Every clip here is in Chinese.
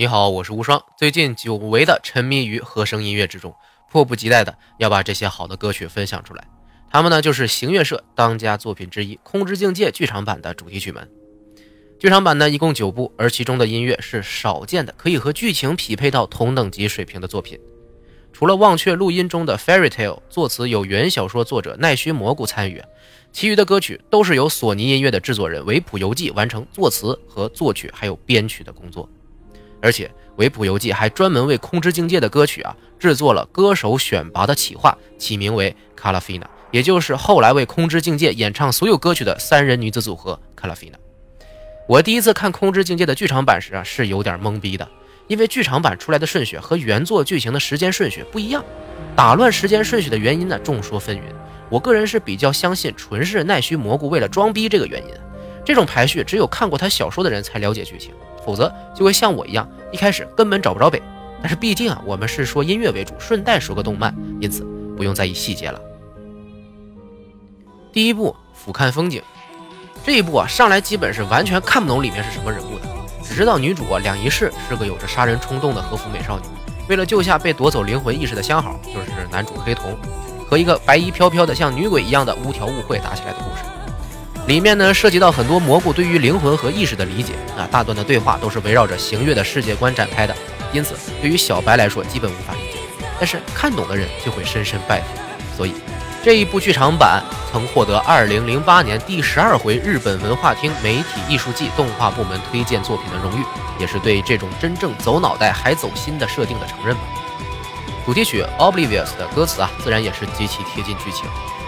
你好，我是无双。最近久违的沉迷于和声音乐之中，迫不及待的要把这些好的歌曲分享出来。他们呢，就是行乐社当家作品之一《空之境界》剧场版的主题曲们。剧场版呢，一共九部，而其中的音乐是少见的，可以和剧情匹配到同等级水平的作品。除了忘却录音中的《Fairy Tale》，作词有原小说作者奈须蘑菇参与，其余的歌曲都是由索尼音乐的制作人维普游记完成作词和作曲还有编曲的工作。而且维普游记还专门为《空之境界》的歌曲啊制作了歌手选拔的企划，起名为卡拉菲娜，也就是后来为《空之境界》演唱所有歌曲的三人女子组合卡拉菲娜。我第一次看《空之境界》的剧场版时啊，是有点懵逼的，因为剧场版出来的顺序和原作剧情的时间顺序不一样。打乱时间顺序的原因呢，众说纷纭。我个人是比较相信，纯是奈须蘑菇为了装逼这个原因。这种排序只有看过他小说的人才了解剧情，否则就会像我一样，一开始根本找不着北。但是毕竟啊，我们是说音乐为主，顺带说个动漫，因此不用在意细节了。第一部俯瞰风景。这一部啊，上来基本是完全看不懂里面是什么人物的，只知道女主啊两仪式是个有着杀人冲动的和服美少女，为了救下被夺走灵魂意识的相好，就是男主黑瞳，和一个白衣飘飘的像女鬼一样的乌条误会打起来的故事。里面呢涉及到很多蘑菇对于灵魂和意识的理解啊，大段的对话都是围绕着行月的世界观展开的，因此对于小白来说基本无法理解，但是看懂的人就会深深拜服，所以。这一部剧场版曾获得2008年第十二回日本文化厅媒体艺术季动画部门推荐作品的荣誉，也是对这种真正走脑袋还走心的设定的承认吧。主题曲《Oblivious》的歌词啊，自然也是极其贴近剧情，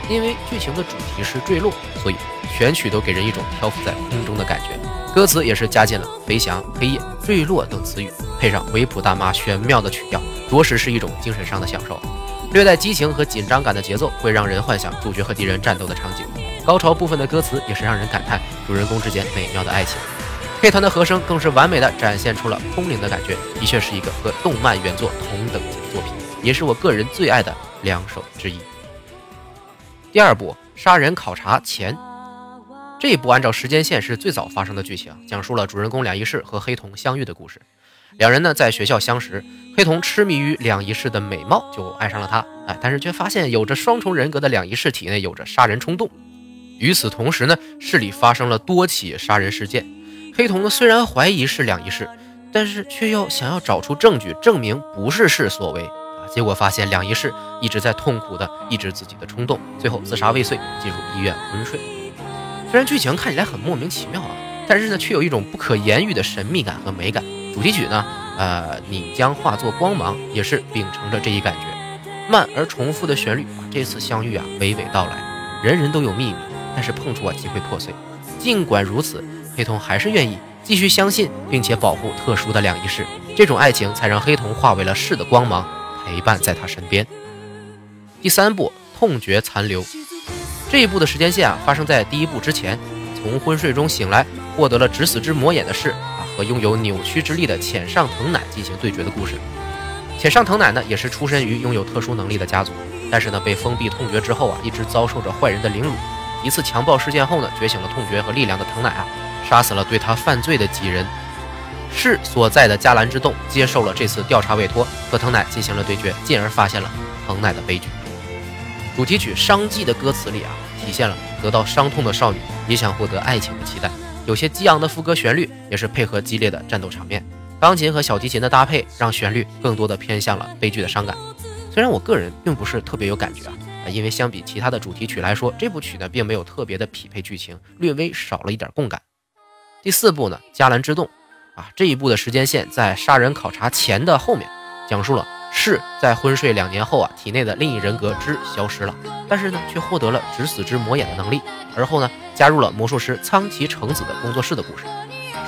因为剧情的主题是坠落，所以全曲都给人一种漂浮在空中的感觉。歌词也是加进了飞翔、黑夜、坠落等词语，配上维普大妈玄妙的曲调，着实是一种精神上的享受。略带激情和紧张感的节奏，会让人幻想主角和敌人战斗的场景。高潮部分的歌词也是让人感叹主人公之间美妙的爱情。配团的和声更是完美的展现出了空灵的感觉，的确是一个和动漫原作同等级的作品，也是我个人最爱的两首之一。第二部《杀人考察前》这一部按照时间线是最早发生的剧情，讲述了主人公两仪式和黑瞳相遇的故事。两人呢在学校相识，黑瞳痴迷于两仪式的美貌，就爱上了她。哎，但是却发现有着双重人格的两仪式体内有着杀人冲动。与此同时呢，市里发生了多起杀人事件。黑瞳呢虽然怀疑是两仪式，但是却又想要找出证据证明不是是所为。结果发现两仪式一直在痛苦的抑制自己的冲动，最后自杀未遂，进入医院昏睡。虽然剧情看起来很莫名其妙啊，但是呢却有一种不可言喻的神秘感和美感。主题曲呢，呃，你将化作光芒，也是秉承着这一感觉，慢而重复的旋律，把这次相遇啊娓娓道来。人人都有秘密，但是碰触啊即会破碎。尽管如此，黑瞳还是愿意继续相信，并且保护特殊的两仪式。这种爱情才让黑瞳化为了世的光芒，陪伴在他身边。第三部痛觉残留，这一部的时间线啊发生在第一部之前，从昏睡中醒来，获得了止死之魔眼的事。和拥有扭曲之力的浅上藤乃进行对决的故事。浅上藤乃呢，也是出身于拥有特殊能力的家族，但是呢，被封闭痛觉之后啊，一直遭受着坏人的凌辱。一次强暴事件后呢，觉醒了痛觉和力量的藤乃啊，杀死了对他犯罪的几人。市所在的迦兰之洞接受了这次调查委托，和藤乃进行了对决，进而发现了藤乃的悲剧。主题曲《伤寂》的歌词里啊，体现了得到伤痛的少女也想获得爱情的期待。有些激昂的副歌旋律，也是配合激烈的战斗场面。钢琴和小提琴的搭配，让旋律更多的偏向了悲剧的伤感。虽然我个人并不是特别有感觉啊，因为相比其他的主题曲来说，这部曲呢并没有特别的匹配剧情，略微少了一点共感。第四部呢，迦兰之洞，啊，这一部的时间线在杀人考察前的后面，讲述了是在昏睡两年后啊，体内的另一人格之消失了，但是呢，却获得了止死之魔眼的能力，而后呢。加入了魔术师苍崎橙子的工作室的故事。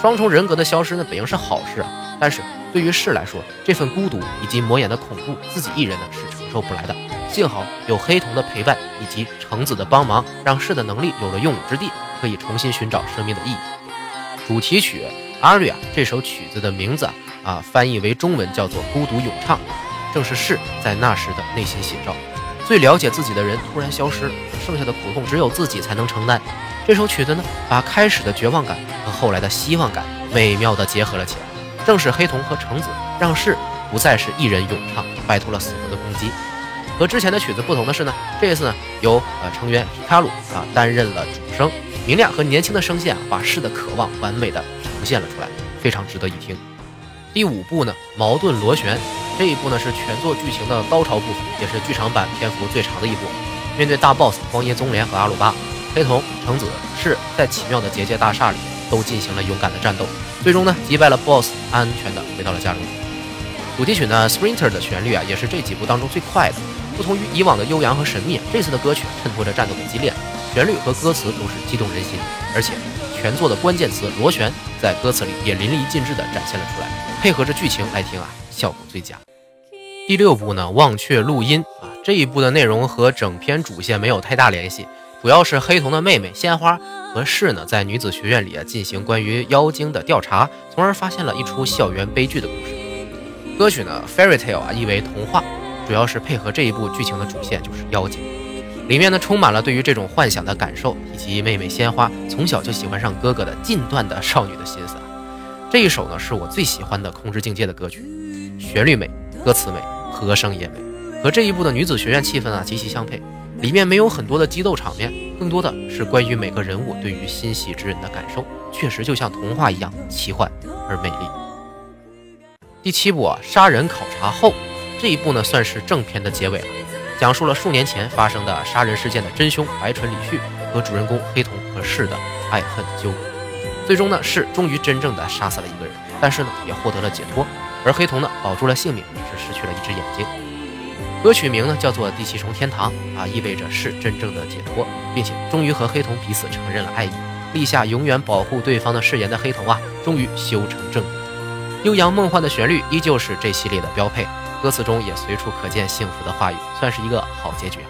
双重人格的消失呢，本应是好事啊，但是对于世来说，这份孤独以及魔眼的恐怖，自己一人呢是承受不来的。幸好有黑瞳的陪伴以及橙子的帮忙，让世的能力有了用武之地，可以重新寻找生命的意义。主题曲《Aria》这首曲子的名字啊，翻译为中文叫做《孤独咏唱》，正是世在那时的内心写照。最了解自己的人突然消失，剩下的苦痛只有自己才能承担。这首曲子呢，把开始的绝望感和后来的希望感美妙的结合了起来。正是黑瞳和橙子让世不再是一人咏唱，摆脱了死魂的攻击。和之前的曲子不同的是呢，这一次呢，由呃成员卡鲁啊担任了主声，明亮和年轻的声线啊，把世的渴望完美的呈现了出来，非常值得一听。第五部呢，矛盾螺旋这一部呢是全作剧情的高潮部分，也是剧场版篇幅最长的一部。面对大 boss 荒野宗莲和阿鲁巴，黑瞳、橙子是在奇妙的结界大厦里都进行了勇敢的战斗，最终呢击败了 boss，安全的回到了家中。主题曲呢，Sprinter 的旋律啊，也是这几部当中最快的。不同于以往的悠扬和神秘，这次的歌曲衬托着战斗的激烈，旋律和歌词都是激动人心，而且全作的关键词螺旋在歌词里也淋漓尽致地展现了出来，配合着剧情来听啊，效果最佳。第六部呢，忘却录音啊，这一部的内容和整篇主线没有太大联系，主要是黑瞳的妹妹鲜花和世呢在女子学院里啊进行关于妖精的调查，从而发现了一出校园悲剧的故事。歌曲呢，Fairy Tale 啊，意为童话。主要是配合这一部剧情的主线，就是妖精，里面呢充满了对于这种幻想的感受，以及妹妹鲜花从小就喜欢上哥哥的禁断的少女的心思。这一首呢是我最喜欢的《空之境界》的歌曲，旋律美，歌词美，和声也美，和这一部的女子学院气氛啊极其相配。里面没有很多的激斗场面，更多的是关于每个人物对于心喜之人的感受，确实就像童话一样奇幻而美丽。第七部啊，杀人考察后。这一部呢，算是正片的结尾了，讲述了数年前发生的杀人事件的真凶白纯李旭和主人公黑瞳和世的爱恨纠葛。最终呢，世终于真正的杀死了一个人，但是呢，也获得了解脱。而黑瞳呢，保住了性命，只是失去了一只眼睛。歌曲名呢，叫做《第七重天堂》啊，意味着是真正的解脱，并且终于和黑瞳彼此承认了爱意，立下永远保护对方的誓言的黑瞳啊，终于修成正果。悠扬梦幻的旋律依旧是这系列的标配。歌词中也随处可见幸福的话语，算是一个好结局。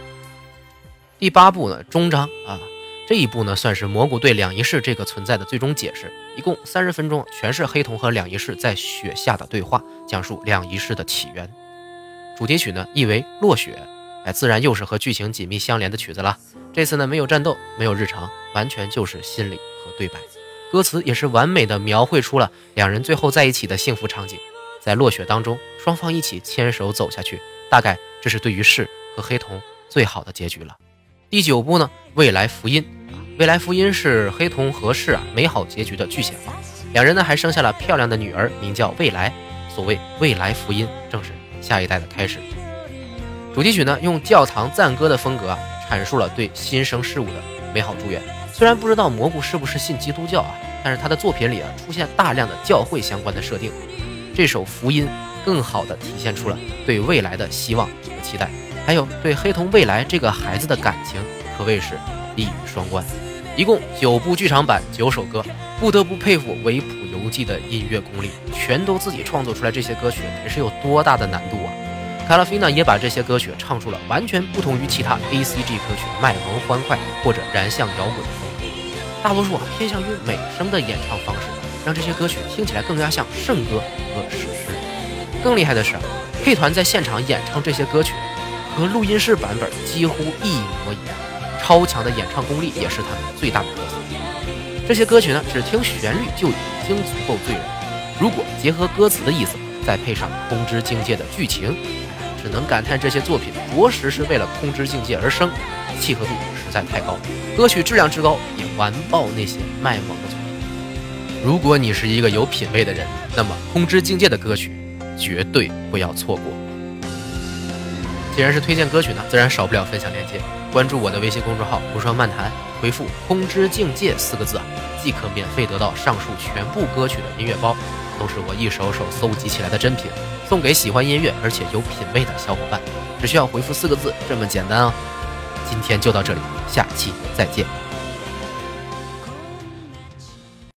第八部呢，终章啊，这一部呢算是蘑菇对两仪式这个存在的最终解释。一共三十分钟，全是黑瞳和两仪式在雪下的对话，讲述两仪式的起源。主题曲呢意为落雪，哎，自然又是和剧情紧密相连的曲子了。这次呢没有战斗，没有日常，完全就是心理和对白。歌词也是完美的描绘出了两人最后在一起的幸福场景。在落雪当中，双方一起牵手走下去，大概这是对于世和黑瞳最好的结局了。第九部呢，未来福音啊，未来福音是黑瞳和世啊美好结局的具象化。两人呢还生下了漂亮的女儿，名叫未来。所谓未来福音，正是下一代的开始。主题曲呢用教堂赞歌的风格啊，阐述了对新生事物的美好祝愿。虽然不知道蘑菇是不是信基督教啊，但是他的作品里啊出现大量的教会相关的设定。这首福音更好地体现出了对未来的希望和期待，还有对黑瞳未来这个孩子的感情，可谓是一语双关。一共九部剧场版，九首歌，不得不佩服维普游记的音乐功力，全都自己创作出来。这些歌曲得是有多大的难度啊！卡拉菲娜也把这些歌曲唱出了完全不同于其他 A C G 歌曲卖萌欢快或者燃向摇滚的风格，大多数啊偏向于美声的演唱方式。让这些歌曲听起来更加像圣歌和史诗。更厉害的是，配团在现场演唱这些歌曲，和录音室版本几乎一模一样。超强的演唱功力也是他们最大的特色。这些歌曲呢，只听旋律就已经足够醉人。如果结合歌词的意思，再配上《空之境界》的剧情，只能感叹这些作品着实是为了《空之境界》而生，契合度实在太高。歌曲质量之高，也完爆那些卖萌。如果你是一个有品位的人，那么《空之境界》的歌曲绝对不要错过。既然是推荐歌曲呢，自然少不了分享链接。关注我的微信公众号“无双漫谈”，回复“空之境界”四个字，即可免费得到上述全部歌曲的音乐包，都是我一首首搜集起来的珍品，送给喜欢音乐而且有品位的小伙伴。只需要回复四个字，这么简单哦。今天就到这里，下期再见。